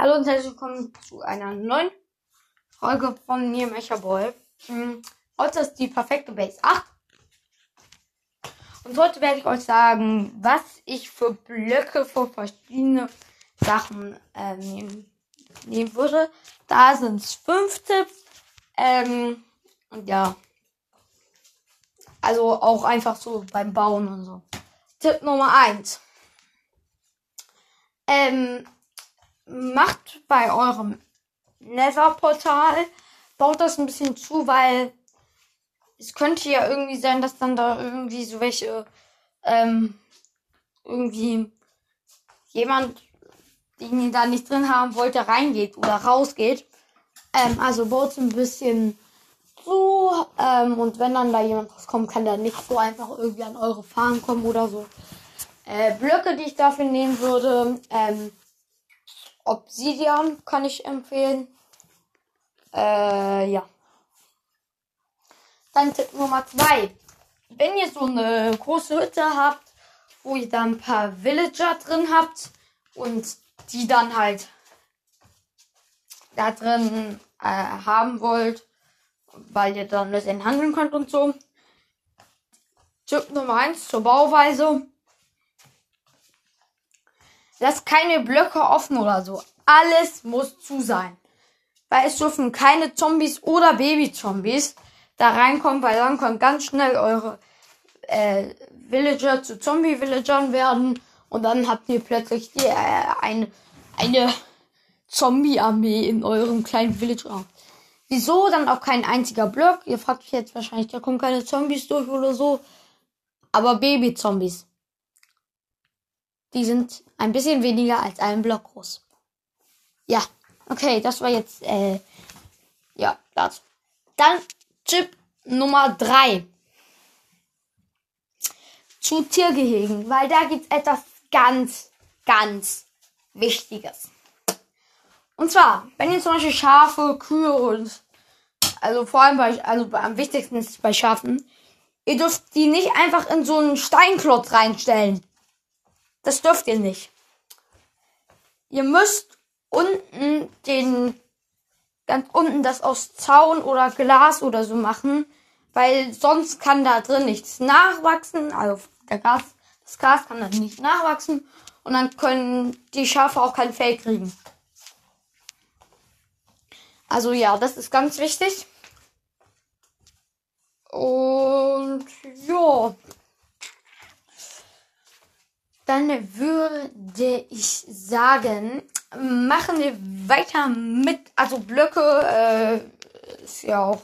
Hallo und herzlich willkommen zu einer neuen Folge von mir, Mechaboy. Hm, Heute ist die perfekte Base 8. Und heute werde ich euch sagen, was ich für Blöcke für verschiedene Sachen äh, nehmen, nehmen würde. Da sind es fünf Tipps. Ähm, und ja. Also auch einfach so beim Bauen und so. Tipp Nummer 1. Ähm, macht bei eurem Nether-Portal, baut das ein bisschen zu, weil es könnte ja irgendwie sein, dass dann da irgendwie so welche, ähm, irgendwie jemand, den ihr da nicht drin haben wollte, reingeht oder rausgeht. Ähm, also baut ein bisschen zu, ähm, und wenn dann da jemand rauskommt, kann der nicht so einfach irgendwie an eure Farm kommen oder so. Äh, Blöcke, die ich dafür nehmen würde, ähm, Obsidian kann ich empfehlen. Äh, ja. Dann Tipp Nummer zwei. Wenn ihr so eine große Hütte habt, wo ihr da ein paar Villager drin habt und die dann halt da drin äh, haben wollt, weil ihr dann mit denen handeln könnt und so. Tipp Nummer eins zur Bauweise. Lasst keine Blöcke offen oder so. Alles muss zu sein. Weil es dürfen keine Zombies oder Baby-Zombies da reinkommen, weil dann können ganz schnell eure äh, Villager zu Zombie-Villagern werden. Und dann habt ihr plötzlich die, äh, eine, eine Zombie-Armee in eurem kleinen Villager. Wieso dann auch kein einziger Block? Ihr fragt euch jetzt wahrscheinlich, da kommen keine Zombies durch oder so. Aber Baby-Zombies. Die sind ein bisschen weniger als ein Block groß. Ja, okay, das war jetzt, äh, ja, das. Dann Tipp Nummer drei Zu Tiergehegen, weil da gibt's etwas ganz, ganz Wichtiges. Und zwar, wenn ihr zum Beispiel Schafe, Kühe und, also vor allem bei, also am wichtigsten ist es bei Schafen, ihr dürft die nicht einfach in so einen Steinklotz reinstellen. Das dürft ihr nicht. Ihr müsst unten den, ganz unten das aus Zaun oder Glas oder so machen, weil sonst kann da drin nichts nachwachsen. Also der Gras, das Gras kann dann nicht nachwachsen und dann können die Schafe auch kein Fell kriegen. Also ja, das ist ganz wichtig. Und ja. Dann würde ich sagen, machen wir weiter mit, also Blöcke, äh, ist ja auch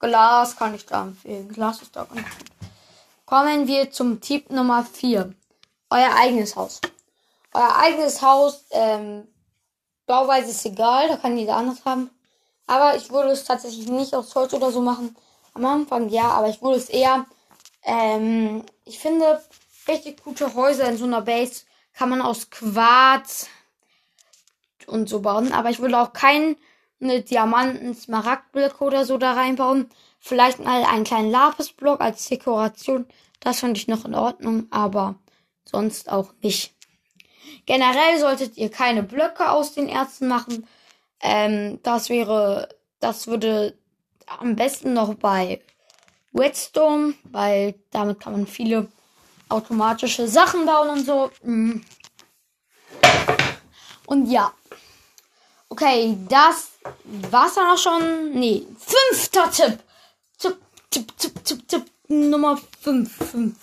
Glas, kann ich da empfehlen. Glas ist da ganz gut. Kommen wir zum Tipp Nummer 4. Euer eigenes Haus. Euer eigenes Haus, ähm, Bauweise ist egal, da kann jeder anders haben. Aber ich würde es tatsächlich nicht aus Holz oder so machen. Am Anfang ja, aber ich würde es eher, ähm, ich finde, richtig gute Häuser in so einer Base kann man aus Quarz und so bauen. Aber ich würde auch keine Diamanten, Smaragdblöcke oder so da reinbauen. Vielleicht mal einen kleinen Lapisblock als Dekoration. Das fand ich noch in Ordnung, aber sonst auch nicht. Generell solltet ihr keine Blöcke aus den Ärzten machen. Ähm, das wäre, das würde am besten noch bei Redstone, weil damit kann man viele automatische Sachen bauen und so. Mhm. Und ja. Okay, das war's dann auch schon. Nee, fünfter Tipp. Tipp, Tipp, Tipp, Tipp, Tipp Nummer 5.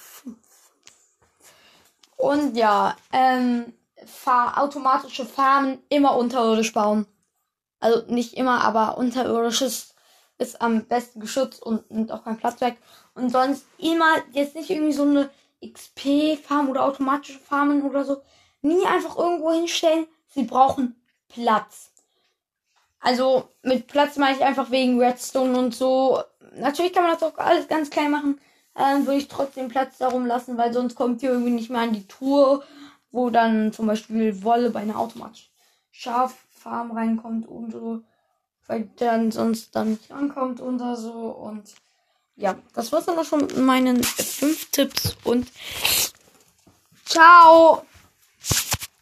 Und ja, ähm, fahr automatische Farmen immer unterirdisch bauen. Also nicht immer, aber unterirdisches ist am besten geschützt und nimmt auch keinen Platz weg. Und sonst immer jetzt nicht irgendwie so eine XP-Farm oder automatische Farmen oder so. Nie einfach irgendwo hinstellen. Sie brauchen Platz. Also mit Platz meine ich einfach wegen Redstone und so. Natürlich kann man das auch alles ganz klein machen. Ähm, würde ich trotzdem Platz darum lassen, weil sonst kommt ihr irgendwie nicht mehr an die Tour, wo dann zum Beispiel Wolle bei einer automatischen Schaffarm reinkommt und so. Weil dann sonst dann nicht ankommt und so. Und ja, das war's dann auch schon mit meinen fünf Tipps und ciao!